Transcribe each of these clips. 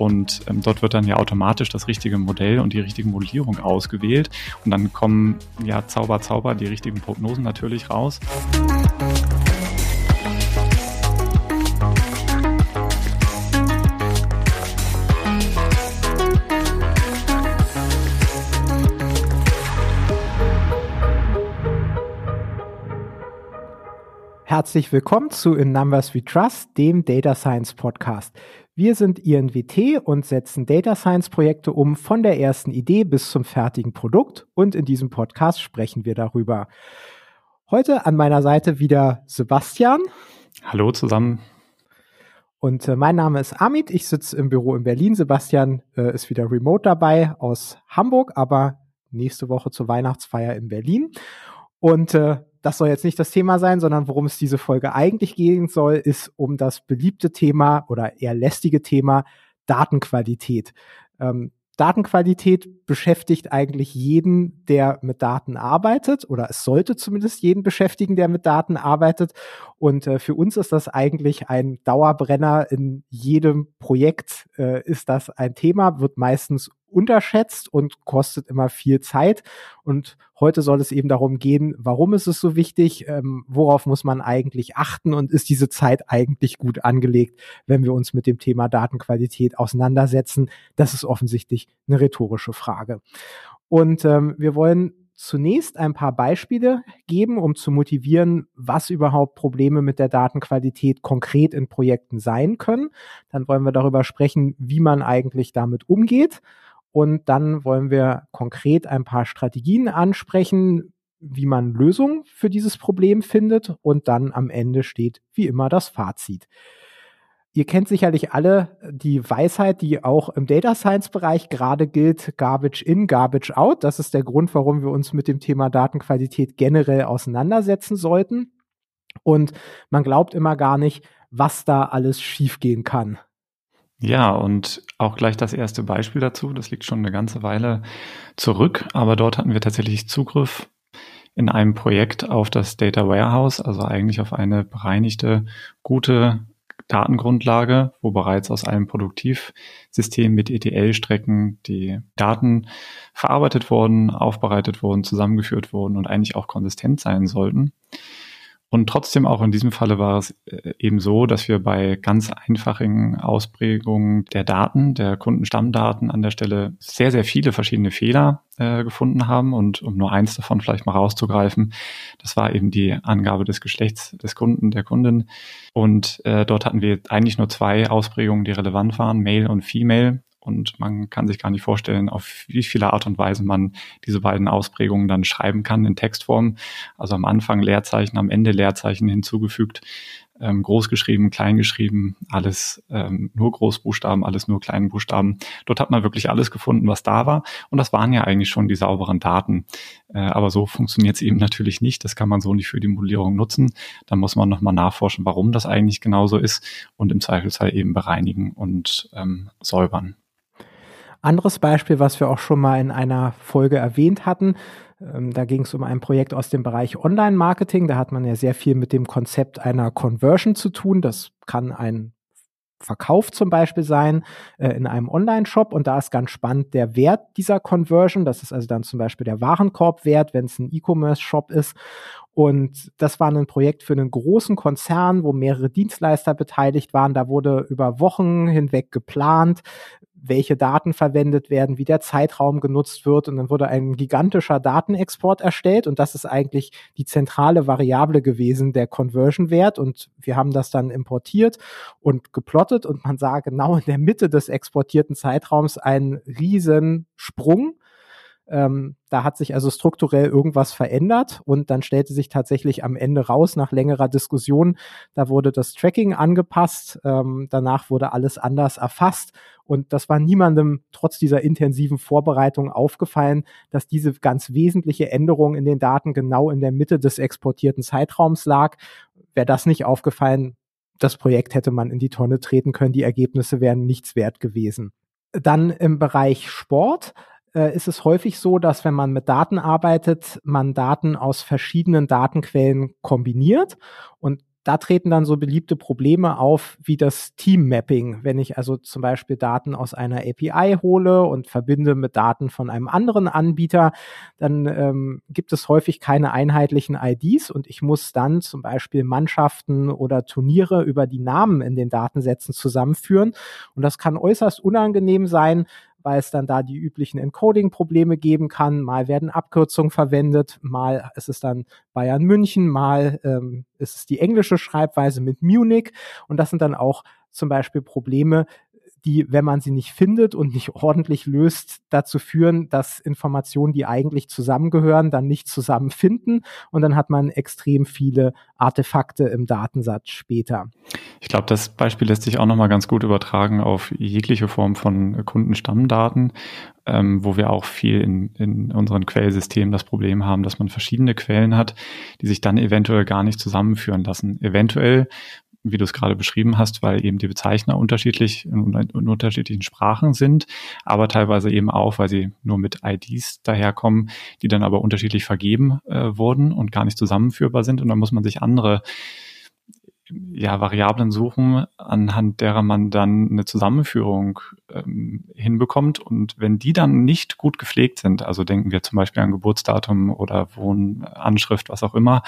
Und ähm, dort wird dann ja automatisch das richtige Modell und die richtige Modellierung ausgewählt. Und dann kommen ja Zauber, Zauber, die richtigen Prognosen natürlich raus. Herzlich willkommen zu In Numbers We Trust, dem Data Science Podcast. Wir sind INWT und setzen Data Science Projekte um von der ersten Idee bis zum fertigen Produkt und in diesem Podcast sprechen wir darüber. Heute an meiner Seite wieder Sebastian. Hallo zusammen. Und äh, mein Name ist Amit, ich sitze im Büro in Berlin. Sebastian äh, ist wieder remote dabei aus Hamburg, aber nächste Woche zur Weihnachtsfeier in Berlin. Und äh, das soll jetzt nicht das Thema sein, sondern worum es diese Folge eigentlich gehen soll, ist um das beliebte Thema oder eher lästige Thema Datenqualität. Ähm, Datenqualität beschäftigt eigentlich jeden, der mit Daten arbeitet, oder es sollte zumindest jeden beschäftigen, der mit Daten arbeitet. Und äh, für uns ist das eigentlich ein Dauerbrenner. In jedem Projekt äh, ist das ein Thema, wird meistens unterschätzt und kostet immer viel Zeit. Und heute soll es eben darum gehen, warum ist es so wichtig, ähm, worauf muss man eigentlich achten und ist diese Zeit eigentlich gut angelegt, wenn wir uns mit dem Thema Datenqualität auseinandersetzen. Das ist offensichtlich eine rhetorische Frage. Und ähm, wir wollen zunächst ein paar Beispiele geben, um zu motivieren, was überhaupt Probleme mit der Datenqualität konkret in Projekten sein können. Dann wollen wir darüber sprechen, wie man eigentlich damit umgeht. Und dann wollen wir konkret ein paar Strategien ansprechen, wie man Lösungen für dieses Problem findet. Und dann am Ende steht wie immer das Fazit. Ihr kennt sicherlich alle die Weisheit, die auch im Data Science Bereich gerade gilt, Garbage in, Garbage out. Das ist der Grund, warum wir uns mit dem Thema Datenqualität generell auseinandersetzen sollten. Und man glaubt immer gar nicht, was da alles schiefgehen kann. Ja, und auch gleich das erste Beispiel dazu. Das liegt schon eine ganze Weile zurück, aber dort hatten wir tatsächlich Zugriff in einem Projekt auf das Data Warehouse, also eigentlich auf eine bereinigte, gute Datengrundlage, wo bereits aus einem Produktivsystem mit ETL-Strecken die Daten verarbeitet wurden, aufbereitet wurden, zusammengeführt wurden und eigentlich auch konsistent sein sollten. Und trotzdem auch in diesem Falle war es äh, eben so, dass wir bei ganz einfachen Ausprägungen der Daten, der Kundenstammdaten an der Stelle sehr, sehr viele verschiedene Fehler äh, gefunden haben. Und um nur eins davon vielleicht mal rauszugreifen, das war eben die Angabe des Geschlechts des Kunden, der Kundin. Und äh, dort hatten wir eigentlich nur zwei Ausprägungen, die relevant waren, Male und Female und man kann sich gar nicht vorstellen, auf wie viele Art und Weise man diese beiden Ausprägungen dann schreiben kann in Textform. Also am Anfang Leerzeichen, am Ende Leerzeichen hinzugefügt, ähm, groß geschrieben, klein geschrieben, alles ähm, nur Großbuchstaben, alles nur kleinen Buchstaben. Dort hat man wirklich alles gefunden, was da war. Und das waren ja eigentlich schon die sauberen Daten. Äh, aber so funktioniert es eben natürlich nicht. Das kann man so nicht für die Modellierung nutzen. Da muss man nochmal nachforschen, warum das eigentlich genauso ist und im Zweifelsfall eben bereinigen und ähm, säubern. Anderes Beispiel, was wir auch schon mal in einer Folge erwähnt hatten, ähm, da ging es um ein Projekt aus dem Bereich Online-Marketing. Da hat man ja sehr viel mit dem Konzept einer Conversion zu tun. Das kann ein Verkauf zum Beispiel sein äh, in einem Online-Shop und da ist ganz spannend der Wert dieser Conversion. Das ist also dann zum Beispiel der Warenkorbwert, wenn es ein E-Commerce-Shop ist. Und das war ein Projekt für einen großen Konzern, wo mehrere Dienstleister beteiligt waren. Da wurde über Wochen hinweg geplant, welche Daten verwendet werden, wie der Zeitraum genutzt wird. Und dann wurde ein gigantischer Datenexport erstellt. Und das ist eigentlich die zentrale Variable gewesen, der Conversion-Wert. Und wir haben das dann importiert und geplottet. Und man sah genau in der Mitte des exportierten Zeitraums einen riesen Sprung ähm, da hat sich also strukturell irgendwas verändert und dann stellte sich tatsächlich am Ende raus, nach längerer Diskussion, da wurde das Tracking angepasst, ähm, danach wurde alles anders erfasst und das war niemandem trotz dieser intensiven Vorbereitung aufgefallen, dass diese ganz wesentliche Änderung in den Daten genau in der Mitte des exportierten Zeitraums lag. Wäre das nicht aufgefallen, das Projekt hätte man in die Tonne treten können, die Ergebnisse wären nichts wert gewesen. Dann im Bereich Sport äh, ist es häufig so, dass wenn man mit Daten arbeitet, man Daten aus verschiedenen Datenquellen kombiniert und da treten dann so beliebte Probleme auf wie das Team-Mapping. Wenn ich also zum Beispiel Daten aus einer API hole und verbinde mit Daten von einem anderen Anbieter, dann ähm, gibt es häufig keine einheitlichen IDs und ich muss dann zum Beispiel Mannschaften oder Turniere über die Namen in den Datensätzen zusammenführen. Und das kann äußerst unangenehm sein, weil es dann da die üblichen Encoding-Probleme geben kann. Mal werden Abkürzungen verwendet, mal ist es dann Bayern München, mal ähm, ist es die englische Schreibweise mit Munich. Und das sind dann auch zum Beispiel Probleme, die, wenn man sie nicht findet und nicht ordentlich löst, dazu führen, dass Informationen, die eigentlich zusammengehören, dann nicht zusammenfinden und dann hat man extrem viele Artefakte im Datensatz später. Ich glaube, das Beispiel lässt sich auch nochmal ganz gut übertragen auf jegliche Form von Kundenstammdaten, ähm, wo wir auch viel in, in unseren Quellsystemen das Problem haben, dass man verschiedene Quellen hat, die sich dann eventuell gar nicht zusammenführen lassen. Eventuell wie du es gerade beschrieben hast, weil eben die Bezeichner unterschiedlich in, in, unterschiedlichen Sprachen sind, aber teilweise eben auch, weil sie nur mit IDs daherkommen, die dann aber unterschiedlich vergeben äh, wurden und gar nicht zusammenführbar sind. Und dann muss man sich andere ja, Variablen suchen, anhand derer man dann eine Zusammenführung ähm, hinbekommt. Und wenn die dann nicht gut gepflegt sind, also denken wir zum Beispiel an Geburtsdatum oder Wohnanschrift, was auch immer,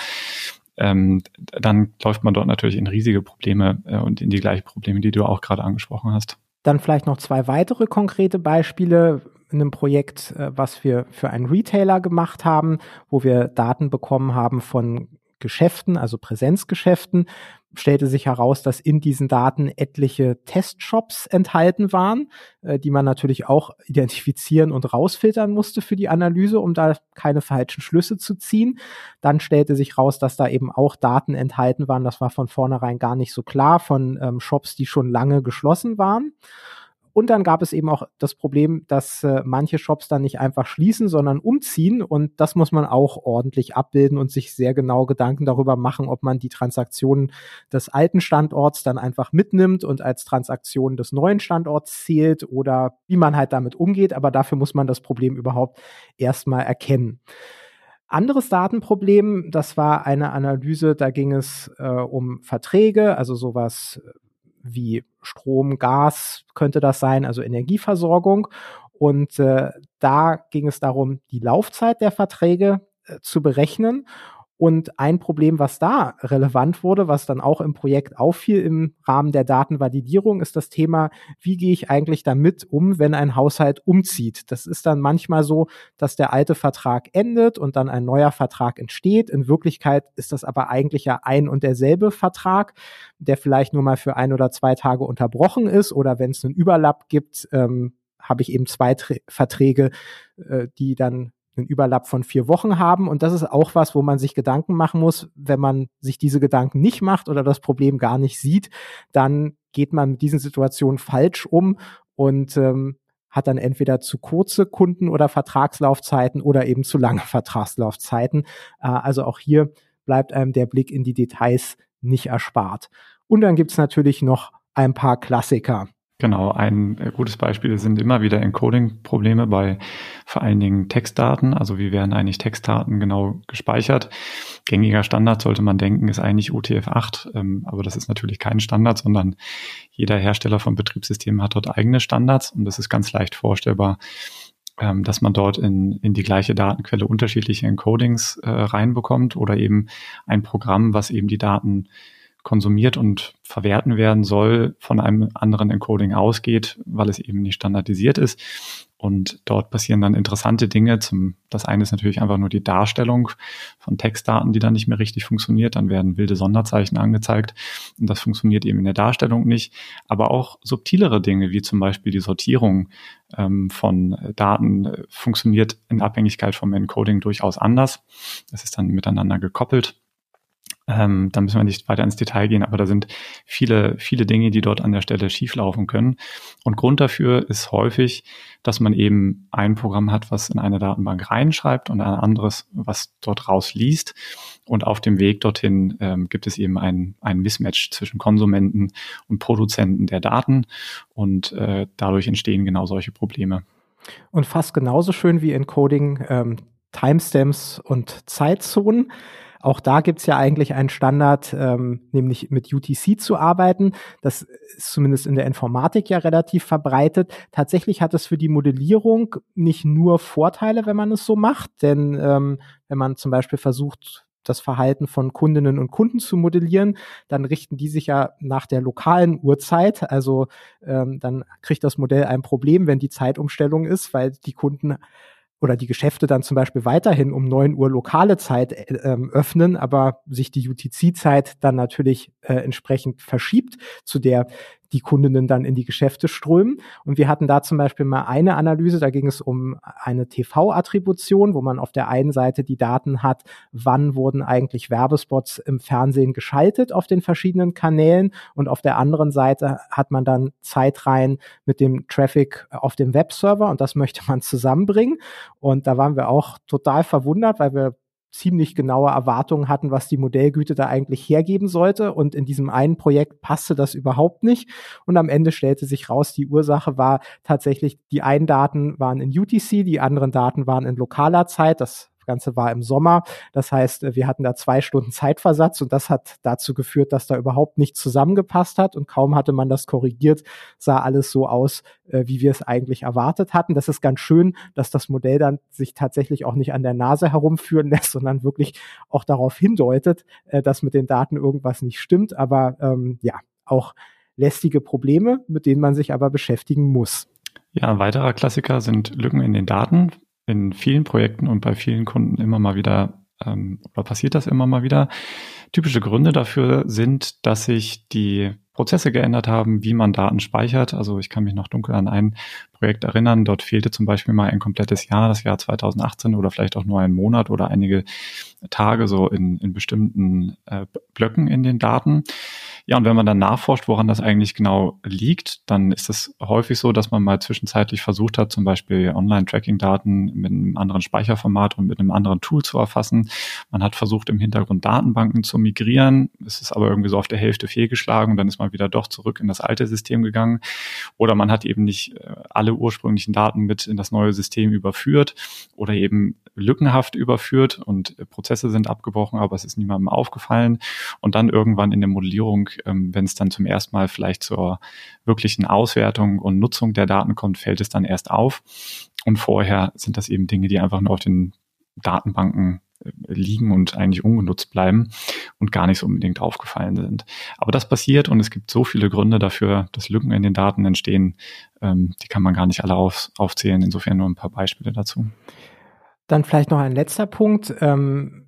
ähm, dann läuft man dort natürlich in riesige Probleme äh, und in die gleichen Probleme, die du auch gerade angesprochen hast. Dann vielleicht noch zwei weitere konkrete Beispiele in einem Projekt, äh, was wir für einen Retailer gemacht haben, wo wir Daten bekommen haben von Geschäften, also Präsenzgeschäften, stellte sich heraus, dass in diesen Daten etliche Testshops enthalten waren, äh, die man natürlich auch identifizieren und rausfiltern musste für die Analyse, um da keine falschen Schlüsse zu ziehen. Dann stellte sich raus, dass da eben auch Daten enthalten waren. Das war von vornherein gar nicht so klar von ähm, Shops, die schon lange geschlossen waren. Und dann gab es eben auch das Problem, dass äh, manche Shops dann nicht einfach schließen, sondern umziehen. Und das muss man auch ordentlich abbilden und sich sehr genau Gedanken darüber machen, ob man die Transaktionen des alten Standorts dann einfach mitnimmt und als Transaktion des neuen Standorts zählt oder wie man halt damit umgeht. Aber dafür muss man das Problem überhaupt erstmal erkennen. Anderes Datenproblem, das war eine Analyse, da ging es äh, um Verträge, also sowas wie Strom, Gas könnte das sein, also Energieversorgung. Und äh, da ging es darum, die Laufzeit der Verträge äh, zu berechnen. Und ein Problem, was da relevant wurde, was dann auch im Projekt auffiel im Rahmen der Datenvalidierung, ist das Thema, wie gehe ich eigentlich damit um, wenn ein Haushalt umzieht? Das ist dann manchmal so, dass der alte Vertrag endet und dann ein neuer Vertrag entsteht. In Wirklichkeit ist das aber eigentlich ja ein und derselbe Vertrag, der vielleicht nur mal für ein oder zwei Tage unterbrochen ist oder wenn es einen Überlapp gibt, ähm, habe ich eben zwei Tra Verträge, äh, die dann einen Überlapp von vier Wochen haben. Und das ist auch was, wo man sich Gedanken machen muss. Wenn man sich diese Gedanken nicht macht oder das Problem gar nicht sieht, dann geht man mit diesen Situationen falsch um und ähm, hat dann entweder zu kurze Kunden- oder Vertragslaufzeiten oder eben zu lange Vertragslaufzeiten. Äh, also auch hier bleibt einem der Blick in die Details nicht erspart. Und dann gibt's natürlich noch ein paar Klassiker. Genau, ein äh, gutes Beispiel sind immer wieder Encoding-Probleme bei vor allen Dingen Textdaten. Also wie werden eigentlich Textdaten genau gespeichert? Gängiger Standard sollte man denken, ist eigentlich UTF-8, ähm, aber das ist natürlich kein Standard, sondern jeder Hersteller von Betriebssystemen hat dort eigene Standards und das ist ganz leicht vorstellbar, ähm, dass man dort in, in die gleiche Datenquelle unterschiedliche Encodings äh, reinbekommt oder eben ein Programm, was eben die Daten konsumiert und verwerten werden soll, von einem anderen Encoding ausgeht, weil es eben nicht standardisiert ist. Und dort passieren dann interessante Dinge. Zum, das eine ist natürlich einfach nur die Darstellung von Textdaten, die dann nicht mehr richtig funktioniert. Dann werden wilde Sonderzeichen angezeigt. Und das funktioniert eben in der Darstellung nicht. Aber auch subtilere Dinge, wie zum Beispiel die Sortierung ähm, von Daten, äh, funktioniert in Abhängigkeit vom Encoding durchaus anders. Das ist dann miteinander gekoppelt. Ähm, da müssen wir nicht weiter ins Detail gehen, aber da sind viele, viele Dinge, die dort an der Stelle schieflaufen können. Und Grund dafür ist häufig, dass man eben ein Programm hat, was in eine Datenbank reinschreibt und ein anderes, was dort rausliest. Und auf dem Weg dorthin ähm, gibt es eben ein, ein Mismatch zwischen Konsumenten und Produzenten der Daten. Und äh, dadurch entstehen genau solche Probleme. Und fast genauso schön wie Encoding ähm, Timestamps und Zeitzonen. Auch da gibt's ja eigentlich einen Standard, ähm, nämlich mit UTC zu arbeiten. Das ist zumindest in der Informatik ja relativ verbreitet. Tatsächlich hat es für die Modellierung nicht nur Vorteile, wenn man es so macht, denn ähm, wenn man zum Beispiel versucht, das Verhalten von Kundinnen und Kunden zu modellieren, dann richten die sich ja nach der lokalen Uhrzeit. Also ähm, dann kriegt das Modell ein Problem, wenn die Zeitumstellung ist, weil die Kunden oder die Geschäfte dann zum Beispiel weiterhin um neun Uhr lokale Zeit äh, ähm, öffnen, aber sich die UTC-Zeit dann natürlich äh, entsprechend verschiebt, zu der die Kundinnen dann in die Geschäfte strömen. Und wir hatten da zum Beispiel mal eine Analyse, da ging es um eine TV-Attribution, wo man auf der einen Seite die Daten hat, wann wurden eigentlich Werbespots im Fernsehen geschaltet auf den verschiedenen Kanälen und auf der anderen Seite hat man dann Zeitreihen mit dem Traffic auf dem Webserver und das möchte man zusammenbringen. Und da waren wir auch total verwundert, weil wir ziemlich genaue Erwartungen hatten, was die Modellgüte da eigentlich hergeben sollte. Und in diesem einen Projekt passte das überhaupt nicht. Und am Ende stellte sich raus, die Ursache war tatsächlich, die einen Daten waren in UTC, die anderen Daten waren in lokaler Zeit. Das Ganze war im Sommer. Das heißt, wir hatten da zwei Stunden Zeitversatz und das hat dazu geführt, dass da überhaupt nichts zusammengepasst hat und kaum hatte man das korrigiert, sah alles so aus, äh, wie wir es eigentlich erwartet hatten. Das ist ganz schön, dass das Modell dann sich tatsächlich auch nicht an der Nase herumführen lässt, sondern wirklich auch darauf hindeutet, äh, dass mit den Daten irgendwas nicht stimmt. Aber ähm, ja, auch lästige Probleme, mit denen man sich aber beschäftigen muss. Ja, ein weiterer Klassiker sind Lücken in den Daten in vielen Projekten und bei vielen Kunden immer mal wieder ähm, oder passiert das immer mal wieder. Typische Gründe dafür sind, dass sich die Prozesse geändert haben, wie man Daten speichert. Also ich kann mich noch dunkel an ein Projekt erinnern. Dort fehlte zum Beispiel mal ein komplettes Jahr, das Jahr 2018 oder vielleicht auch nur ein Monat oder einige Tage so in, in bestimmten äh, Blöcken in den Daten. Ja, und wenn man dann nachforscht, woran das eigentlich genau liegt, dann ist es häufig so, dass man mal zwischenzeitlich versucht hat, zum Beispiel Online-Tracking-Daten mit einem anderen Speicherformat und mit einem anderen Tool zu erfassen. Man hat versucht, im Hintergrund Datenbanken zu migrieren. Es ist aber irgendwie so auf der Hälfte fehlgeschlagen und dann ist man wieder doch zurück in das alte System gegangen. Oder man hat eben nicht äh, alle ursprünglichen Daten mit in das neue System überführt oder eben lückenhaft überführt und Prozesse sind abgebrochen, aber es ist niemandem aufgefallen. Und dann irgendwann in der Modellierung ähm, wenn es dann zum ersten Mal vielleicht zur wirklichen Auswertung und Nutzung der Daten kommt, fällt es dann erst auf. Und vorher sind das eben Dinge, die einfach nur auf den Datenbanken äh, liegen und eigentlich ungenutzt bleiben und gar nicht so unbedingt aufgefallen sind. Aber das passiert und es gibt so viele Gründe dafür, dass Lücken in den Daten entstehen, ähm, die kann man gar nicht alle auf, aufzählen. Insofern nur ein paar Beispiele dazu. Dann vielleicht noch ein letzter Punkt. Ähm,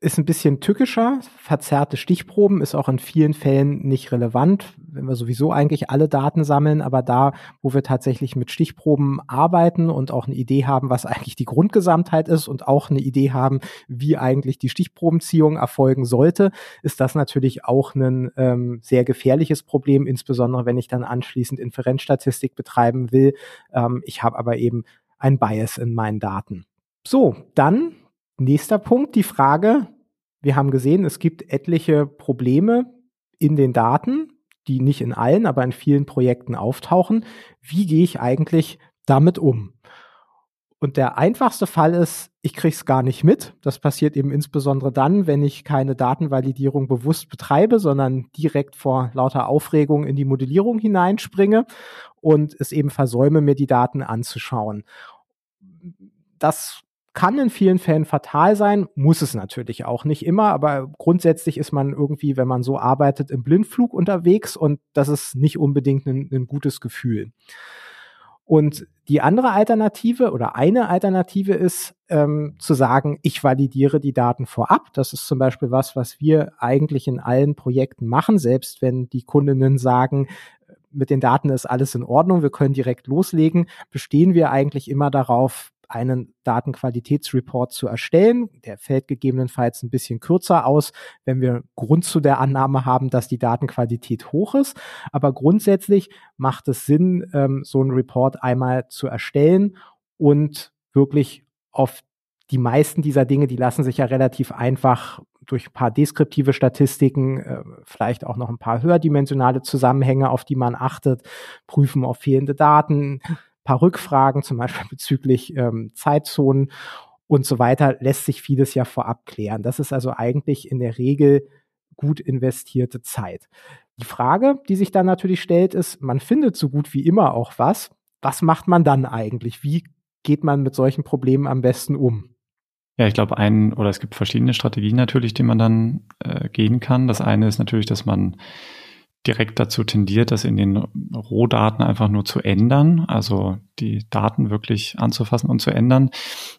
ist ein bisschen tückischer. Verzerrte Stichproben ist auch in vielen Fällen nicht relevant, wenn wir sowieso eigentlich alle Daten sammeln, aber da, wo wir tatsächlich mit Stichproben arbeiten und auch eine Idee haben, was eigentlich die Grundgesamtheit ist und auch eine Idee haben, wie eigentlich die Stichprobenziehung erfolgen sollte, ist das natürlich auch ein ähm, sehr gefährliches Problem, insbesondere wenn ich dann anschließend Inferenzstatistik betreiben will. Ähm, ich habe aber eben ein Bias in meinen Daten. So, dann Nächster Punkt, die Frage, wir haben gesehen, es gibt etliche Probleme in den Daten, die nicht in allen, aber in vielen Projekten auftauchen. Wie gehe ich eigentlich damit um? Und der einfachste Fall ist, ich kriege es gar nicht mit. Das passiert eben insbesondere dann, wenn ich keine Datenvalidierung bewusst betreibe, sondern direkt vor lauter Aufregung in die Modellierung hineinspringe und es eben versäume, mir die Daten anzuschauen. Das kann in vielen Fällen fatal sein, muss es natürlich auch nicht immer, aber grundsätzlich ist man irgendwie, wenn man so arbeitet, im Blindflug unterwegs und das ist nicht unbedingt ein, ein gutes Gefühl. Und die andere Alternative oder eine Alternative ist ähm, zu sagen, ich validiere die Daten vorab. Das ist zum Beispiel was, was wir eigentlich in allen Projekten machen, selbst wenn die Kundinnen sagen, mit den Daten ist alles in Ordnung, wir können direkt loslegen, bestehen wir eigentlich immer darauf, einen Datenqualitätsreport zu erstellen. Der fällt gegebenenfalls ein bisschen kürzer aus, wenn wir Grund zu der Annahme haben, dass die Datenqualität hoch ist. Aber grundsätzlich macht es Sinn, ähm, so einen Report einmal zu erstellen und wirklich auf die meisten dieser Dinge, die lassen sich ja relativ einfach durch ein paar deskriptive Statistiken, äh, vielleicht auch noch ein paar höherdimensionale Zusammenhänge, auf die man achtet, prüfen auf fehlende Daten, paar Rückfragen, zum Beispiel bezüglich ähm, Zeitzonen und so weiter, lässt sich vieles ja vorab klären. Das ist also eigentlich in der Regel gut investierte Zeit. Die Frage, die sich dann natürlich stellt, ist, man findet so gut wie immer auch was. Was macht man dann eigentlich? Wie geht man mit solchen Problemen am besten um? Ja, ich glaube, ein oder es gibt verschiedene Strategien natürlich, die man dann äh, gehen kann. Das eine ist natürlich, dass man direkt dazu tendiert, das in den Rohdaten einfach nur zu ändern, also die Daten wirklich anzufassen und zu ändern.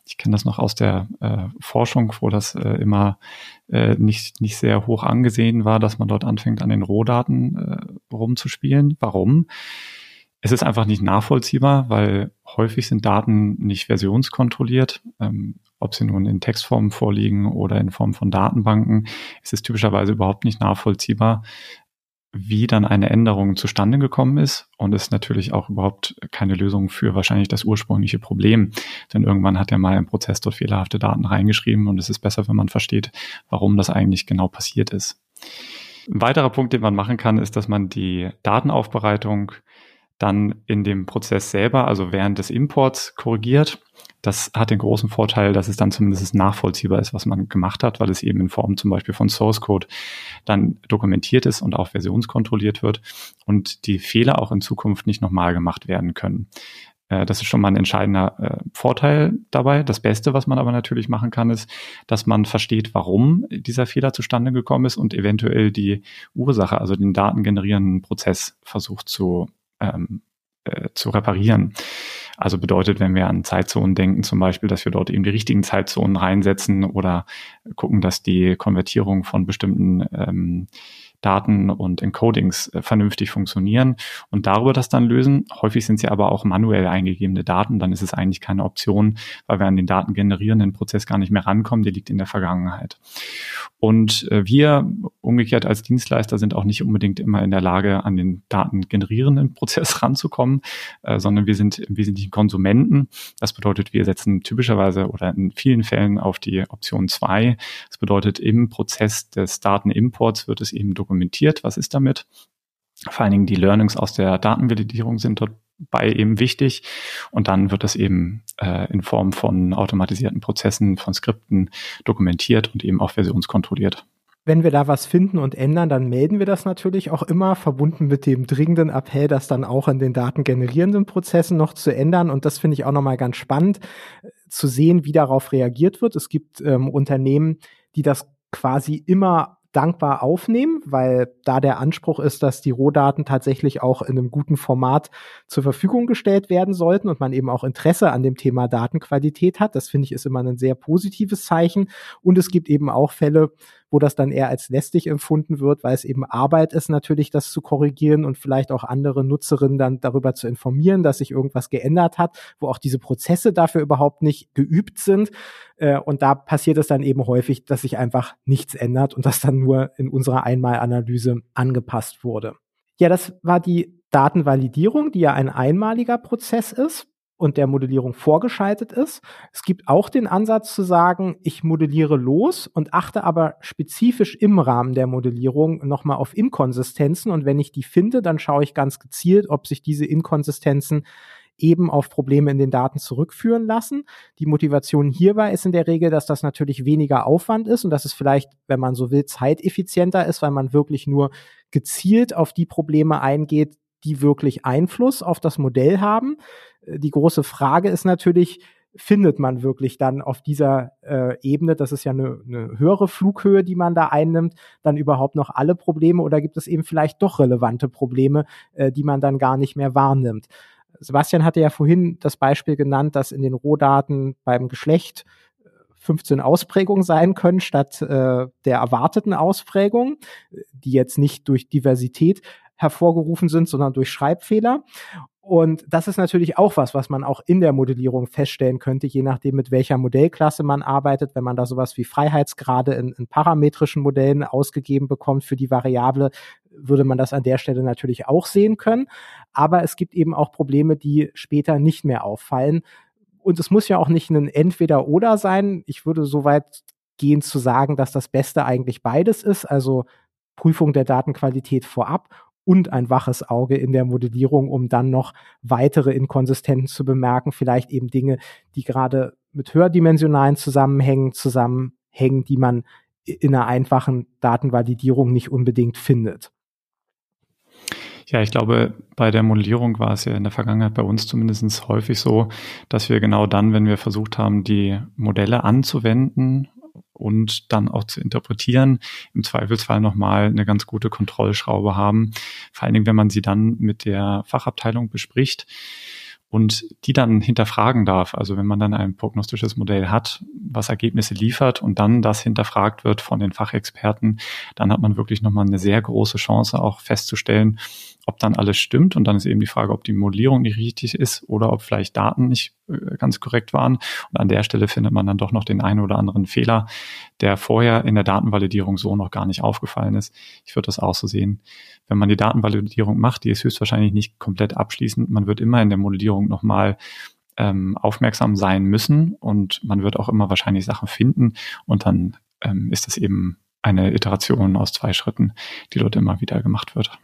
Ich kenne das noch aus der äh, Forschung, wo das äh, immer äh, nicht, nicht sehr hoch angesehen war, dass man dort anfängt, an den Rohdaten äh, rumzuspielen. Warum? Es ist einfach nicht nachvollziehbar, weil häufig sind Daten nicht versionskontrolliert. Ähm, ob sie nun in Textformen vorliegen oder in Form von Datenbanken, es ist typischerweise überhaupt nicht nachvollziehbar, wie dann eine Änderung zustande gekommen ist und ist natürlich auch überhaupt keine Lösung für wahrscheinlich das ursprüngliche Problem. Denn irgendwann hat ja mal ein Prozess dort fehlerhafte Daten reingeschrieben und es ist besser, wenn man versteht, warum das eigentlich genau passiert ist. Ein weiterer Punkt, den man machen kann, ist, dass man die Datenaufbereitung dann in dem Prozess selber, also während des Imports korrigiert. Das hat den großen Vorteil, dass es dann zumindest nachvollziehbar ist, was man gemacht hat, weil es eben in Form zum Beispiel von Source Code dann dokumentiert ist und auch versionskontrolliert wird und die Fehler auch in Zukunft nicht nochmal gemacht werden können. Äh, das ist schon mal ein entscheidender äh, Vorteil dabei. Das Beste, was man aber natürlich machen kann, ist, dass man versteht, warum dieser Fehler zustande gekommen ist und eventuell die Ursache, also den datengenerierenden Prozess versucht zu ähm, äh, zu reparieren. Also bedeutet, wenn wir an Zeitzonen denken, zum Beispiel, dass wir dort eben die richtigen Zeitzonen reinsetzen oder gucken, dass die Konvertierung von bestimmten ähm, Daten und Encodings äh, vernünftig funktionieren und darüber das dann lösen. Häufig sind sie aber auch manuell eingegebene Daten, dann ist es eigentlich keine Option, weil wir an den Daten generierenden Prozess gar nicht mehr rankommen, der liegt in der Vergangenheit. Und äh, wir umgekehrt als Dienstleister sind auch nicht unbedingt immer in der Lage, an den Daten generierenden Prozess ranzukommen, äh, sondern wir sind im Wesentlichen Konsumenten. Das bedeutet, wir setzen typischerweise oder in vielen Fällen auf die Option zwei. Das bedeutet, im Prozess des Datenimports wird es eben dokumentiert, was ist damit. Vor allen Dingen die Learnings aus der Datenvalidierung sind dort bei eben wichtig. Und dann wird das eben äh, in Form von automatisierten Prozessen, von Skripten dokumentiert und eben auch versionskontrolliert. Wenn wir da was finden und ändern, dann melden wir das natürlich auch immer, verbunden mit dem dringenden Appell, das dann auch in den datengenerierenden Prozessen noch zu ändern. Und das finde ich auch nochmal ganz spannend zu sehen, wie darauf reagiert wird. Es gibt ähm, Unternehmen, die das quasi immer dankbar aufnehmen, weil da der Anspruch ist, dass die Rohdaten tatsächlich auch in einem guten Format zur Verfügung gestellt werden sollten und man eben auch Interesse an dem Thema Datenqualität hat. Das finde ich ist immer ein sehr positives Zeichen. Und es gibt eben auch Fälle, wo das dann eher als lästig empfunden wird, weil es eben Arbeit ist, natürlich das zu korrigieren und vielleicht auch andere Nutzerinnen dann darüber zu informieren, dass sich irgendwas geändert hat, wo auch diese Prozesse dafür überhaupt nicht geübt sind. Äh, und da passiert es dann eben häufig, dass sich einfach nichts ändert und das dann nur in unserer Einmalanalyse angepasst wurde. Ja, das war die Datenvalidierung, die ja ein einmaliger Prozess ist und der Modellierung vorgeschaltet ist. Es gibt auch den Ansatz zu sagen, ich modelliere los und achte aber spezifisch im Rahmen der Modellierung nochmal auf Inkonsistenzen. Und wenn ich die finde, dann schaue ich ganz gezielt, ob sich diese Inkonsistenzen eben auf Probleme in den Daten zurückführen lassen. Die Motivation hierbei ist in der Regel, dass das natürlich weniger Aufwand ist und dass es vielleicht, wenn man so will, zeiteffizienter ist, weil man wirklich nur gezielt auf die Probleme eingeht, die wirklich Einfluss auf das Modell haben. Die große Frage ist natürlich, findet man wirklich dann auf dieser äh, Ebene, das ist ja eine, eine höhere Flughöhe, die man da einnimmt, dann überhaupt noch alle Probleme oder gibt es eben vielleicht doch relevante Probleme, äh, die man dann gar nicht mehr wahrnimmt? Sebastian hatte ja vorhin das Beispiel genannt, dass in den Rohdaten beim Geschlecht 15 äh, Ausprägungen sein können statt äh, der erwarteten Ausprägung, die jetzt nicht durch Diversität hervorgerufen sind, sondern durch Schreibfehler. Und das ist natürlich auch was, was man auch in der Modellierung feststellen könnte, je nachdem, mit welcher Modellklasse man arbeitet. Wenn man da sowas wie Freiheitsgrade in, in parametrischen Modellen ausgegeben bekommt für die Variable, würde man das an der Stelle natürlich auch sehen können. Aber es gibt eben auch Probleme, die später nicht mehr auffallen. Und es muss ja auch nicht ein Entweder-Oder sein. Ich würde so weit gehen zu sagen, dass das Beste eigentlich beides ist. Also Prüfung der Datenqualität vorab und ein waches Auge in der Modellierung, um dann noch weitere Inkonsistenzen zu bemerken, vielleicht eben Dinge, die gerade mit höherdimensionalen Zusammenhängen zusammenhängen, die man in einer einfachen Datenvalidierung nicht unbedingt findet. Ja, ich glaube, bei der Modellierung war es ja in der Vergangenheit bei uns zumindest häufig so, dass wir genau dann, wenn wir versucht haben, die Modelle anzuwenden und dann auch zu interpretieren, im Zweifelsfall nochmal eine ganz gute Kontrollschraube haben. Vor allen Dingen, wenn man sie dann mit der Fachabteilung bespricht und die dann hinterfragen darf. Also wenn man dann ein prognostisches Modell hat, was Ergebnisse liefert und dann das hinterfragt wird von den Fachexperten, dann hat man wirklich nochmal eine sehr große Chance auch festzustellen, ob dann alles stimmt. Und dann ist eben die Frage, ob die Modellierung nicht richtig ist oder ob vielleicht Daten nicht äh, ganz korrekt waren. Und an der Stelle findet man dann doch noch den einen oder anderen Fehler, der vorher in der Datenvalidierung so noch gar nicht aufgefallen ist. Ich würde das auch so sehen. Wenn man die Datenvalidierung macht, die ist höchstwahrscheinlich nicht komplett abschließend. Man wird immer in der Modellierung nochmal ähm, aufmerksam sein müssen und man wird auch immer wahrscheinlich Sachen finden und dann ähm, ist es eben eine Iteration aus zwei Schritten, die dort immer wieder gemacht wird.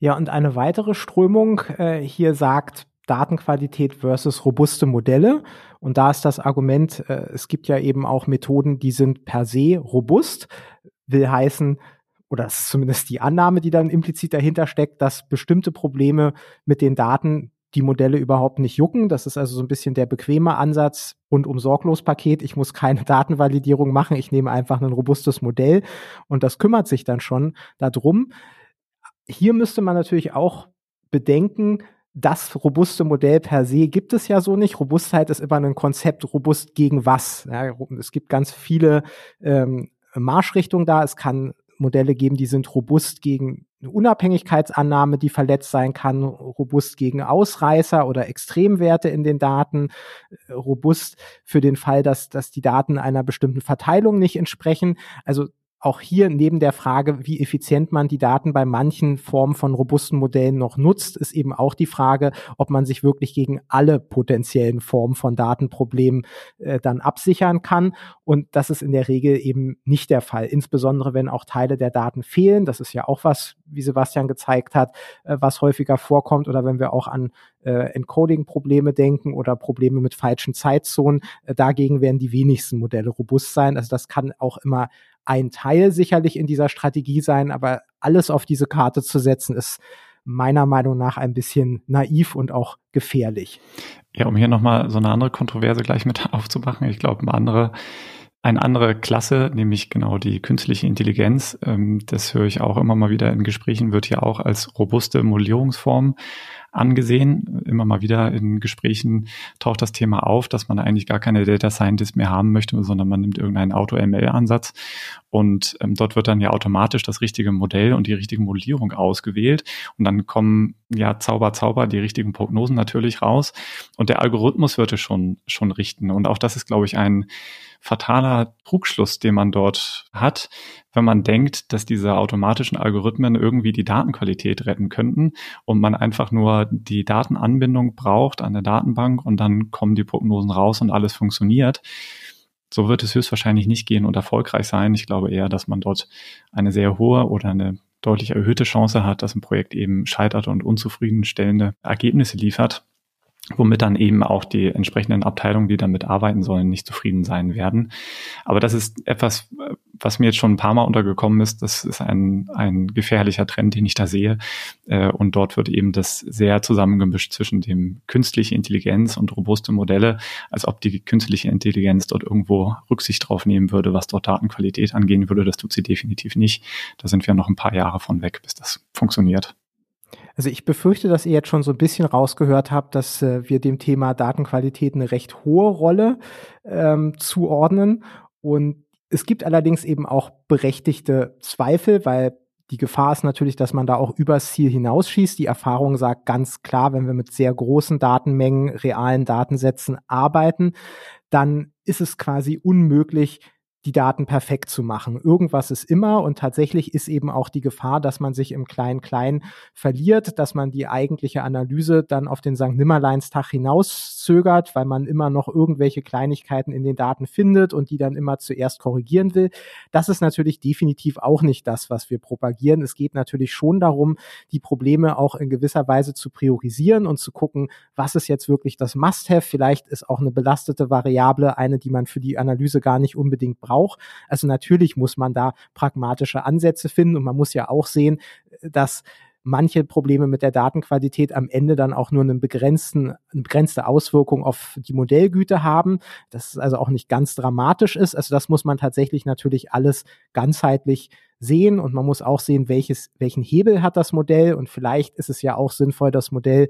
Ja, und eine weitere Strömung äh, hier sagt Datenqualität versus robuste Modelle. Und da ist das Argument, äh, es gibt ja eben auch Methoden, die sind per se robust, will heißen, oder das ist zumindest die Annahme, die dann implizit dahinter steckt, dass bestimmte Probleme mit den Daten die Modelle überhaupt nicht jucken. Das ist also so ein bisschen der bequeme Ansatz und um Sorglos-Paket. Ich muss keine Datenvalidierung machen. Ich nehme einfach ein robustes Modell und das kümmert sich dann schon darum hier müsste man natürlich auch bedenken, das robuste Modell per se gibt es ja so nicht. Robustheit ist immer ein Konzept, robust gegen was. Ja, es gibt ganz viele ähm, Marschrichtungen da. Es kann Modelle geben, die sind robust gegen eine Unabhängigkeitsannahme, die verletzt sein kann, robust gegen Ausreißer oder Extremwerte in den Daten, äh, robust für den Fall, dass, dass die Daten einer bestimmten Verteilung nicht entsprechen. Also auch hier neben der Frage, wie effizient man die Daten bei manchen Formen von robusten Modellen noch nutzt, ist eben auch die Frage, ob man sich wirklich gegen alle potenziellen Formen von Datenproblemen äh, dann absichern kann. Und das ist in der Regel eben nicht der Fall, insbesondere wenn auch Teile der Daten fehlen. Das ist ja auch was, wie Sebastian gezeigt hat, äh, was häufiger vorkommt oder wenn wir auch an äh, Encoding-Probleme denken oder Probleme mit falschen Zeitzonen. Äh, dagegen werden die wenigsten Modelle robust sein. Also das kann auch immer ein Teil sicherlich in dieser Strategie sein, aber alles auf diese Karte zu setzen, ist meiner Meinung nach ein bisschen naiv und auch gefährlich. Ja, um hier nochmal so eine andere Kontroverse gleich mit aufzumachen. Ich glaube, eine andere, eine andere Klasse, nämlich genau die künstliche Intelligenz, ähm, das höre ich auch immer mal wieder in Gesprächen, wird ja auch als robuste Modellierungsform angesehen. Immer mal wieder in Gesprächen taucht das Thema auf, dass man eigentlich gar keine Data Scientist mehr haben möchte, sondern man nimmt irgendeinen Auto-ML-Ansatz und ähm, dort wird dann ja automatisch das richtige Modell und die richtige Modellierung ausgewählt. Und dann kommen ja Zauber, Zauber die richtigen Prognosen natürlich raus. Und der Algorithmus wird es schon, schon richten. Und auch das ist, glaube ich, ein fataler Trugschluss, den man dort hat, wenn man denkt, dass diese automatischen Algorithmen irgendwie die Datenqualität retten könnten und man einfach nur die Datenanbindung braucht an der Datenbank und dann kommen die Prognosen raus und alles funktioniert. So wird es höchstwahrscheinlich nicht gehen und erfolgreich sein. Ich glaube eher, dass man dort eine sehr hohe oder eine deutlich erhöhte Chance hat, dass ein Projekt eben scheitert und unzufriedenstellende Ergebnisse liefert womit dann eben auch die entsprechenden Abteilungen, die damit arbeiten sollen, nicht zufrieden sein werden. Aber das ist etwas, was mir jetzt schon ein paar Mal untergekommen ist. Das ist ein, ein gefährlicher Trend, den ich da sehe. Äh, und dort wird eben das sehr zusammengemischt zwischen dem künstliche Intelligenz und robuste Modelle, als ob die künstliche Intelligenz dort irgendwo Rücksicht drauf nehmen würde, was dort Datenqualität angehen würde. Das tut sie definitiv nicht. Da sind wir noch ein paar Jahre von weg, bis das funktioniert. Also ich befürchte, dass ihr jetzt schon so ein bisschen rausgehört habt, dass äh, wir dem Thema Datenqualität eine recht hohe Rolle ähm, zuordnen. Und es gibt allerdings eben auch berechtigte Zweifel, weil die Gefahr ist natürlich, dass man da auch übers Ziel hinausschießt. Die Erfahrung sagt ganz klar, wenn wir mit sehr großen Datenmengen, realen Datensätzen arbeiten, dann ist es quasi unmöglich, die Daten perfekt zu machen. Irgendwas ist immer und tatsächlich ist eben auch die Gefahr, dass man sich im Klein-Klein verliert, dass man die eigentliche Analyse dann auf den St. Nimmerleinstag hinauszögert, weil man immer noch irgendwelche Kleinigkeiten in den Daten findet und die dann immer zuerst korrigieren will. Das ist natürlich definitiv auch nicht das, was wir propagieren. Es geht natürlich schon darum, die Probleme auch in gewisser Weise zu priorisieren und zu gucken, was ist jetzt wirklich das Must-Have. Vielleicht ist auch eine belastete Variable eine, die man für die Analyse gar nicht unbedingt braucht braucht. Also natürlich muss man da pragmatische Ansätze finden und man muss ja auch sehen, dass manche Probleme mit der Datenqualität am Ende dann auch nur einen begrenzten, eine begrenzte Auswirkung auf die Modellgüte haben. Das also auch nicht ganz dramatisch ist. Also das muss man tatsächlich natürlich alles ganzheitlich sehen und man muss auch sehen, welches, welchen Hebel hat das Modell und vielleicht ist es ja auch sinnvoll, das Modell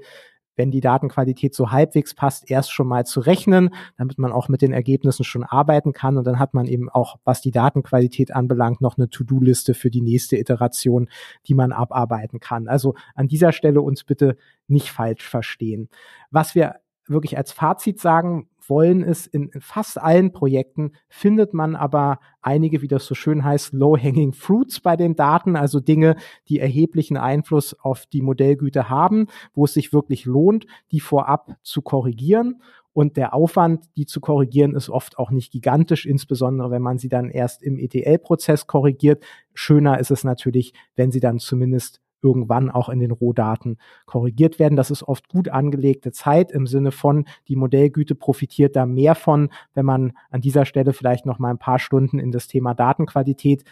wenn die Datenqualität so halbwegs passt, erst schon mal zu rechnen, damit man auch mit den Ergebnissen schon arbeiten kann. Und dann hat man eben auch, was die Datenqualität anbelangt, noch eine To-Do-Liste für die nächste Iteration, die man abarbeiten kann. Also an dieser Stelle uns bitte nicht falsch verstehen. Was wir wirklich als Fazit sagen wollen, ist, in, in fast allen Projekten findet man aber einige, wie das so schön heißt, low-hanging fruits bei den Daten, also Dinge, die erheblichen Einfluss auf die Modellgüte haben, wo es sich wirklich lohnt, die vorab zu korrigieren. Und der Aufwand, die zu korrigieren, ist oft auch nicht gigantisch, insbesondere wenn man sie dann erst im ETL-Prozess korrigiert. Schöner ist es natürlich, wenn sie dann zumindest irgendwann auch in den Rohdaten korrigiert werden. Das ist oft gut angelegte Zeit im Sinne von, die Modellgüte profitiert da mehr von, wenn man an dieser Stelle vielleicht noch mal ein paar Stunden in das Thema Datenqualität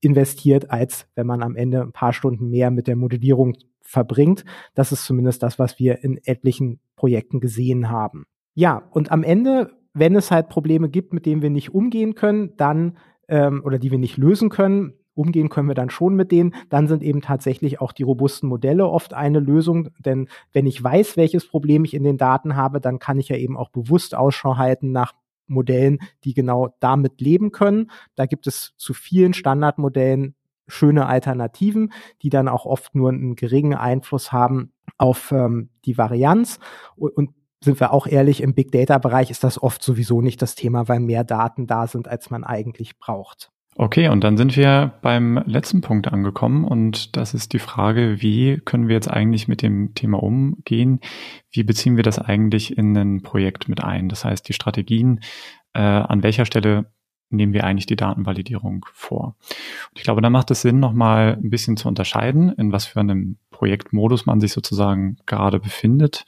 investiert, als wenn man am Ende ein paar Stunden mehr mit der Modellierung verbringt. Das ist zumindest das, was wir in etlichen Projekten gesehen haben. Ja, und am Ende, wenn es halt Probleme gibt, mit denen wir nicht umgehen können, dann ähm, oder die wir nicht lösen können, umgehen können wir dann schon mit denen. Dann sind eben tatsächlich auch die robusten Modelle oft eine Lösung. Denn wenn ich weiß, welches Problem ich in den Daten habe, dann kann ich ja eben auch bewusst Ausschau halten nach Modellen, die genau damit leben können. Da gibt es zu vielen Standardmodellen schöne Alternativen, die dann auch oft nur einen geringen Einfluss haben auf ähm, die Varianz. Und, und sind wir auch ehrlich, im Big Data Bereich ist das oft sowieso nicht das Thema, weil mehr Daten da sind, als man eigentlich braucht. Okay, und dann sind wir beim letzten Punkt angekommen und das ist die Frage, wie können wir jetzt eigentlich mit dem Thema umgehen? Wie beziehen wir das eigentlich in ein Projekt mit ein? Das heißt, die Strategien, äh, an welcher Stelle nehmen wir eigentlich die Datenvalidierung vor? Und ich glaube, da macht es Sinn, nochmal ein bisschen zu unterscheiden, in was für einem Projektmodus man sich sozusagen gerade befindet.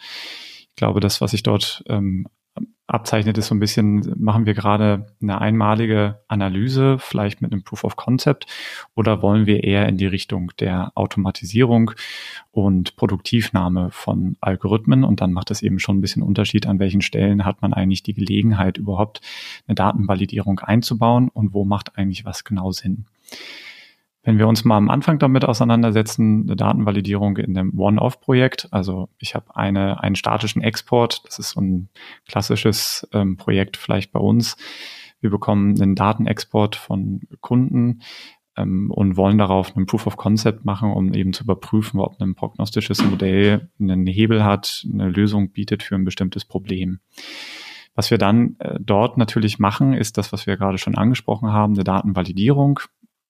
Ich glaube, das, was ich dort ähm, abzeichnet, ist so ein bisschen, machen wir gerade eine einmalige Analyse, vielleicht mit einem Proof of Concept, oder wollen wir eher in die Richtung der Automatisierung und Produktivnahme von Algorithmen? Und dann macht es eben schon ein bisschen Unterschied, an welchen Stellen hat man eigentlich die Gelegenheit, überhaupt eine Datenvalidierung einzubauen und wo macht eigentlich was genau Sinn. Wenn wir uns mal am Anfang damit auseinandersetzen, eine Datenvalidierung in einem One-Off-Projekt, also ich habe eine, einen statischen Export, das ist so ein klassisches ähm, Projekt vielleicht bei uns. Wir bekommen einen Datenexport von Kunden ähm, und wollen darauf einen Proof of Concept machen, um eben zu überprüfen, ob ein prognostisches Modell einen Hebel hat, eine Lösung bietet für ein bestimmtes Problem. Was wir dann äh, dort natürlich machen, ist das, was wir gerade schon angesprochen haben, eine Datenvalidierung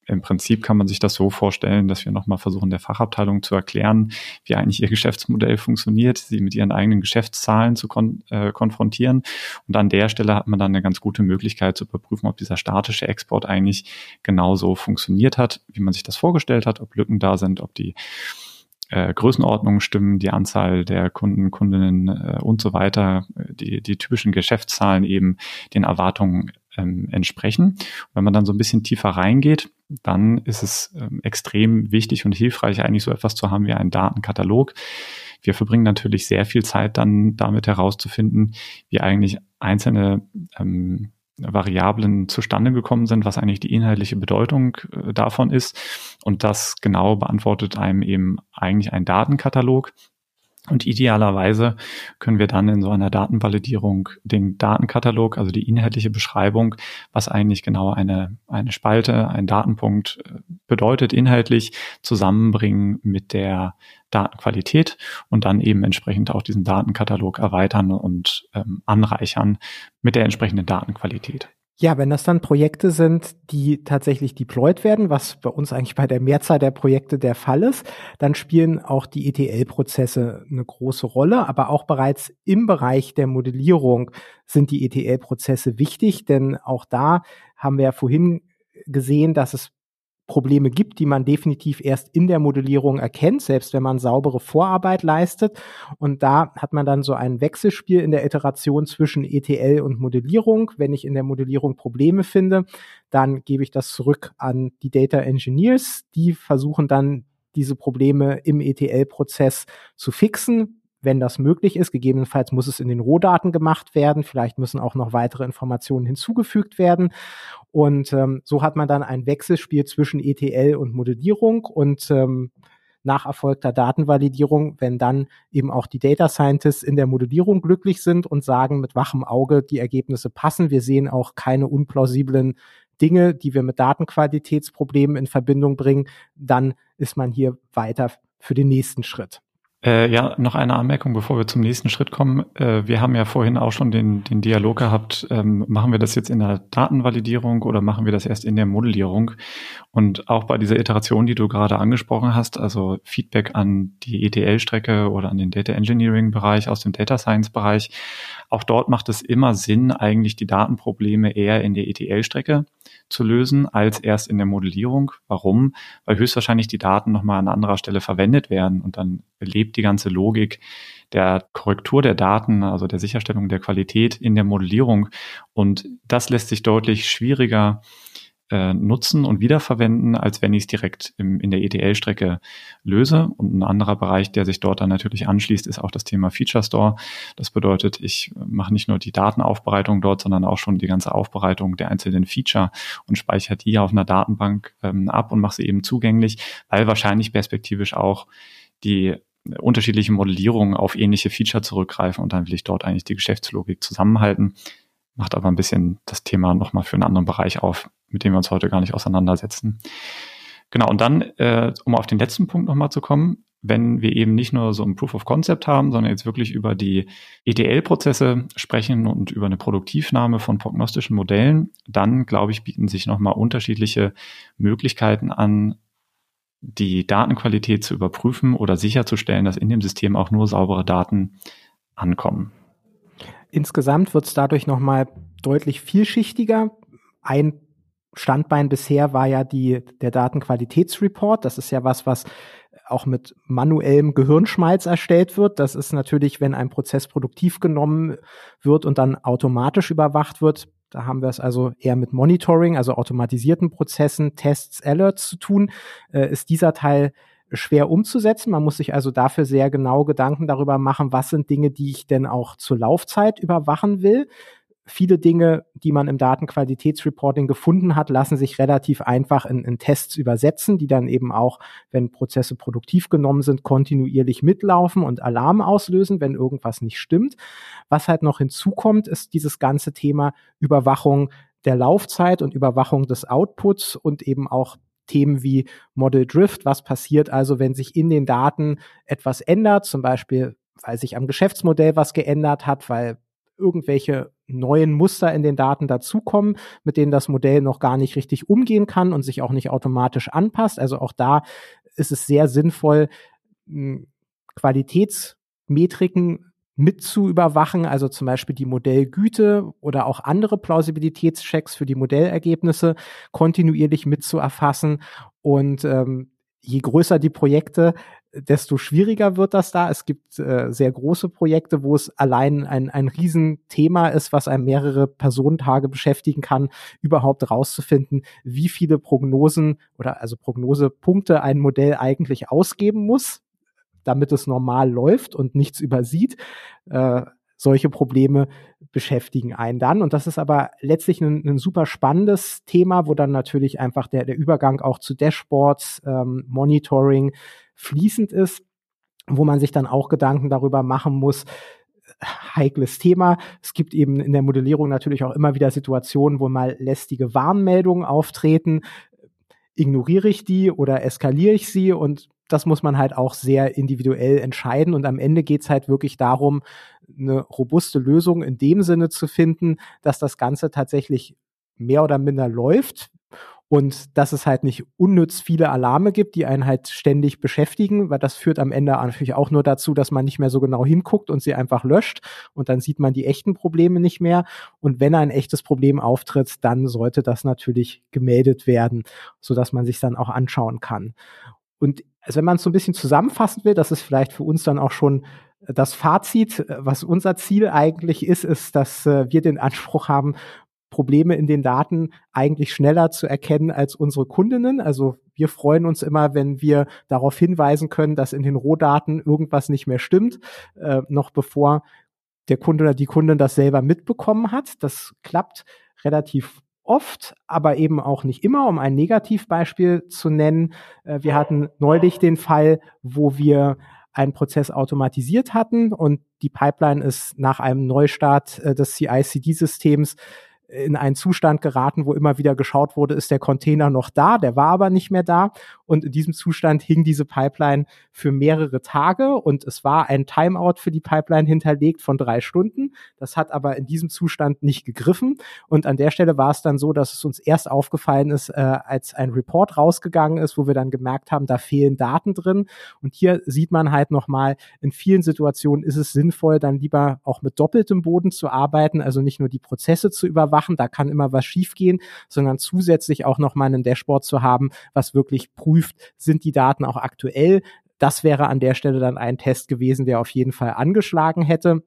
im Prinzip kann man sich das so vorstellen, dass wir nochmal versuchen, der Fachabteilung zu erklären, wie eigentlich ihr Geschäftsmodell funktioniert, sie mit ihren eigenen Geschäftszahlen zu kon äh, konfrontieren. Und an der Stelle hat man dann eine ganz gute Möglichkeit zu überprüfen, ob dieser statische Export eigentlich genauso funktioniert hat, wie man sich das vorgestellt hat, ob Lücken da sind, ob die äh, Größenordnungen stimmen, die Anzahl der Kunden, Kundinnen äh, und so weiter, die, die typischen Geschäftszahlen eben den Erwartungen ähm, entsprechen. Und wenn man dann so ein bisschen tiefer reingeht, dann ist es ähm, extrem wichtig und hilfreich, eigentlich so etwas zu haben wie einen Datenkatalog. Wir verbringen natürlich sehr viel Zeit dann damit herauszufinden, wie eigentlich einzelne ähm, Variablen zustande gekommen sind, was eigentlich die inhaltliche Bedeutung äh, davon ist. Und das genau beantwortet einem eben eigentlich ein Datenkatalog. Und idealerweise können wir dann in so einer Datenvalidierung den Datenkatalog, also die inhaltliche Beschreibung, was eigentlich genau eine, eine Spalte, ein Datenpunkt äh, bedeutet, inhaltlich zusammenbringen mit der Datenqualität und dann eben entsprechend auch diesen Datenkatalog erweitern und ähm, anreichern mit der entsprechenden Datenqualität. Ja, wenn das dann Projekte sind, die tatsächlich deployed werden, was bei uns eigentlich bei der Mehrzahl der Projekte der Fall ist, dann spielen auch die ETL-Prozesse eine große Rolle. Aber auch bereits im Bereich der Modellierung sind die ETL-Prozesse wichtig, denn auch da haben wir ja vorhin gesehen, dass es Probleme gibt, die man definitiv erst in der Modellierung erkennt, selbst wenn man saubere Vorarbeit leistet. Und da hat man dann so ein Wechselspiel in der Iteration zwischen ETL und Modellierung. Wenn ich in der Modellierung Probleme finde, dann gebe ich das zurück an die Data Engineers. Die versuchen dann diese Probleme im ETL-Prozess zu fixen wenn das möglich ist. Gegebenenfalls muss es in den Rohdaten gemacht werden. Vielleicht müssen auch noch weitere Informationen hinzugefügt werden. Und ähm, so hat man dann ein Wechselspiel zwischen ETL und Modellierung und ähm, nach erfolgter Datenvalidierung, wenn dann eben auch die Data Scientists in der Modellierung glücklich sind und sagen mit wachem Auge, die Ergebnisse passen. Wir sehen auch keine unplausiblen Dinge, die wir mit Datenqualitätsproblemen in Verbindung bringen, dann ist man hier weiter für den nächsten Schritt. Äh, ja, noch eine Anmerkung, bevor wir zum nächsten Schritt kommen. Äh, wir haben ja vorhin auch schon den, den Dialog gehabt, ähm, machen wir das jetzt in der Datenvalidierung oder machen wir das erst in der Modellierung? Und auch bei dieser Iteration, die du gerade angesprochen hast, also Feedback an die ETL-Strecke oder an den Data Engineering-Bereich aus dem Data Science-Bereich, auch dort macht es immer Sinn, eigentlich die Datenprobleme eher in der ETL-Strecke zu lösen als erst in der Modellierung. Warum? Weil höchstwahrscheinlich die Daten nochmal an anderer Stelle verwendet werden und dann lebt die ganze Logik der Korrektur der Daten, also der Sicherstellung der Qualität in der Modellierung. Und das lässt sich deutlich schwieriger äh, nutzen und wiederverwenden, als wenn ich es direkt im, in der ETL-Strecke löse. Und ein anderer Bereich, der sich dort dann natürlich anschließt, ist auch das Thema Feature Store. Das bedeutet, ich mache nicht nur die Datenaufbereitung dort, sondern auch schon die ganze Aufbereitung der einzelnen Feature und speichere die auf einer Datenbank ähm, ab und mache sie eben zugänglich, weil wahrscheinlich perspektivisch auch die unterschiedlichen Modellierungen auf ähnliche Feature zurückgreifen und dann will ich dort eigentlich die Geschäftslogik zusammenhalten. Macht aber ein bisschen das Thema nochmal für einen anderen Bereich auf, mit dem wir uns heute gar nicht auseinandersetzen. Genau, und dann, äh, um auf den letzten Punkt nochmal zu kommen, wenn wir eben nicht nur so ein Proof of Concept haben, sondern jetzt wirklich über die ETL-Prozesse sprechen und über eine Produktivnahme von prognostischen Modellen, dann glaube ich, bieten sich nochmal unterschiedliche Möglichkeiten an, die Datenqualität zu überprüfen oder sicherzustellen, dass in dem System auch nur saubere Daten ankommen. Insgesamt wird es dadurch nochmal deutlich vielschichtiger. Ein Standbein bisher war ja die, der Datenqualitätsreport. Das ist ja was, was auch mit manuellem Gehirnschmalz erstellt wird. Das ist natürlich, wenn ein Prozess produktiv genommen wird und dann automatisch überwacht wird. Da haben wir es also eher mit Monitoring, also automatisierten Prozessen, Tests, Alerts zu tun. Äh, ist dieser Teil schwer umzusetzen. Man muss sich also dafür sehr genau Gedanken darüber machen, was sind Dinge, die ich denn auch zur Laufzeit überwachen will viele Dinge, die man im Datenqualitätsreporting gefunden hat, lassen sich relativ einfach in, in, Tests übersetzen, die dann eben auch, wenn Prozesse produktiv genommen sind, kontinuierlich mitlaufen und Alarm auslösen, wenn irgendwas nicht stimmt. Was halt noch hinzukommt, ist dieses ganze Thema Überwachung der Laufzeit und Überwachung des Outputs und eben auch Themen wie Model Drift. Was passiert also, wenn sich in den Daten etwas ändert, zum Beispiel weil sich am Geschäftsmodell was geändert hat, weil irgendwelche neuen Muster in den Daten dazukommen, mit denen das Modell noch gar nicht richtig umgehen kann und sich auch nicht automatisch anpasst. Also auch da ist es sehr sinnvoll, hm, Qualitätsmetriken mit zu überwachen, also zum Beispiel die Modellgüte oder auch andere Plausibilitätschecks für die Modellergebnisse kontinuierlich mit zu erfassen. Und ähm, je größer die Projekte, desto schwieriger wird das da. Es gibt äh, sehr große Projekte, wo es allein ein, ein Riesenthema ist, was einem mehrere Personentage beschäftigen kann, überhaupt rauszufinden, wie viele Prognosen oder also Prognosepunkte ein Modell eigentlich ausgeben muss, damit es normal läuft und nichts übersieht. Äh, solche Probleme beschäftigen einen dann. Und das ist aber letztlich ein, ein super spannendes Thema, wo dann natürlich einfach der, der Übergang auch zu Dashboards, ähm, Monitoring, fließend ist, wo man sich dann auch Gedanken darüber machen muss, heikles Thema. Es gibt eben in der Modellierung natürlich auch immer wieder Situationen, wo mal lästige Warnmeldungen auftreten. Ignoriere ich die oder eskaliere ich sie? Und das muss man halt auch sehr individuell entscheiden. Und am Ende geht es halt wirklich darum, eine robuste Lösung in dem Sinne zu finden, dass das Ganze tatsächlich mehr oder minder läuft und dass es halt nicht unnütz viele Alarme gibt, die einen halt ständig beschäftigen, weil das führt am Ende natürlich auch nur dazu, dass man nicht mehr so genau hinguckt und sie einfach löscht und dann sieht man die echten Probleme nicht mehr. Und wenn ein echtes Problem auftritt, dann sollte das natürlich gemeldet werden, so dass man sich dann auch anschauen kann. Und also wenn man es so ein bisschen zusammenfassen will, das ist vielleicht für uns dann auch schon das Fazit, was unser Ziel eigentlich ist, ist, dass äh, wir den Anspruch haben, Probleme in den Daten eigentlich schneller zu erkennen als unsere Kundinnen. Also wir freuen uns immer, wenn wir darauf hinweisen können, dass in den Rohdaten irgendwas nicht mehr stimmt, äh, noch bevor der Kunde oder die Kundin das selber mitbekommen hat. Das klappt relativ oft, aber eben auch nicht immer, um ein Negativbeispiel zu nennen. Äh, wir hatten neulich den Fall, wo wir einen Prozess automatisiert hatten und die Pipeline ist nach einem Neustart äh, des CI-CD-Systems in einen Zustand geraten, wo immer wieder geschaut wurde, ist der Container noch da, der war aber nicht mehr da. Und in diesem Zustand hing diese Pipeline für mehrere Tage und es war ein Timeout für die Pipeline hinterlegt von drei Stunden. Das hat aber in diesem Zustand nicht gegriffen. Und an der Stelle war es dann so, dass es uns erst aufgefallen ist, äh, als ein Report rausgegangen ist, wo wir dann gemerkt haben, da fehlen Daten drin. Und hier sieht man halt nochmal, in vielen Situationen ist es sinnvoll, dann lieber auch mit doppeltem Boden zu arbeiten, also nicht nur die Prozesse zu überwachen, da kann immer was schiefgehen, sondern zusätzlich auch nochmal einen Dashboard zu haben, was wirklich prüft, sind die Daten auch aktuell. Das wäre an der Stelle dann ein Test gewesen, der auf jeden Fall angeschlagen hätte.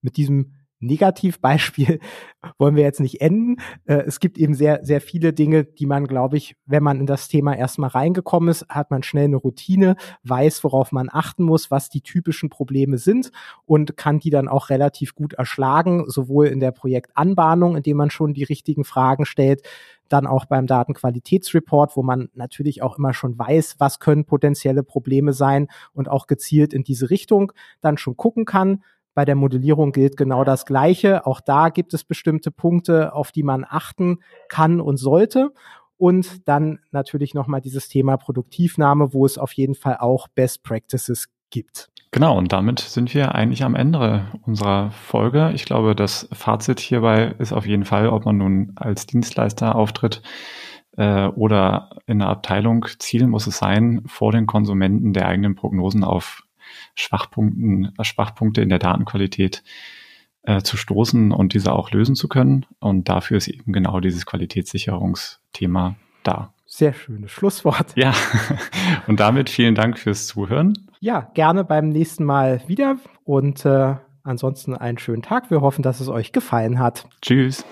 Mit diesem Negativbeispiel wollen wir jetzt nicht enden. Äh, es gibt eben sehr, sehr viele Dinge, die man, glaube ich, wenn man in das Thema erstmal reingekommen ist, hat man schnell eine Routine, weiß, worauf man achten muss, was die typischen Probleme sind und kann die dann auch relativ gut erschlagen, sowohl in der Projektanbahnung, indem man schon die richtigen Fragen stellt, dann auch beim Datenqualitätsreport, wo man natürlich auch immer schon weiß, was können potenzielle Probleme sein und auch gezielt in diese Richtung dann schon gucken kann. Bei der Modellierung gilt genau das Gleiche. Auch da gibt es bestimmte Punkte, auf die man achten kann und sollte. Und dann natürlich nochmal dieses Thema Produktivnahme, wo es auf jeden Fall auch Best Practices gibt. Genau, und damit sind wir eigentlich am Ende unserer Folge. Ich glaube, das Fazit hierbei ist auf jeden Fall, ob man nun als Dienstleister auftritt äh, oder in einer Abteilung, Ziel muss es sein, vor den Konsumenten der eigenen Prognosen auf Schwachpunkten, äh, Schwachpunkte in der Datenqualität äh, zu stoßen und diese auch lösen zu können. Und dafür ist eben genau dieses Qualitätssicherungsthema da. Sehr schönes Schlusswort. Ja, und damit vielen Dank fürs Zuhören. Ja, gerne beim nächsten Mal wieder und äh, ansonsten einen schönen Tag. Wir hoffen, dass es euch gefallen hat. Tschüss.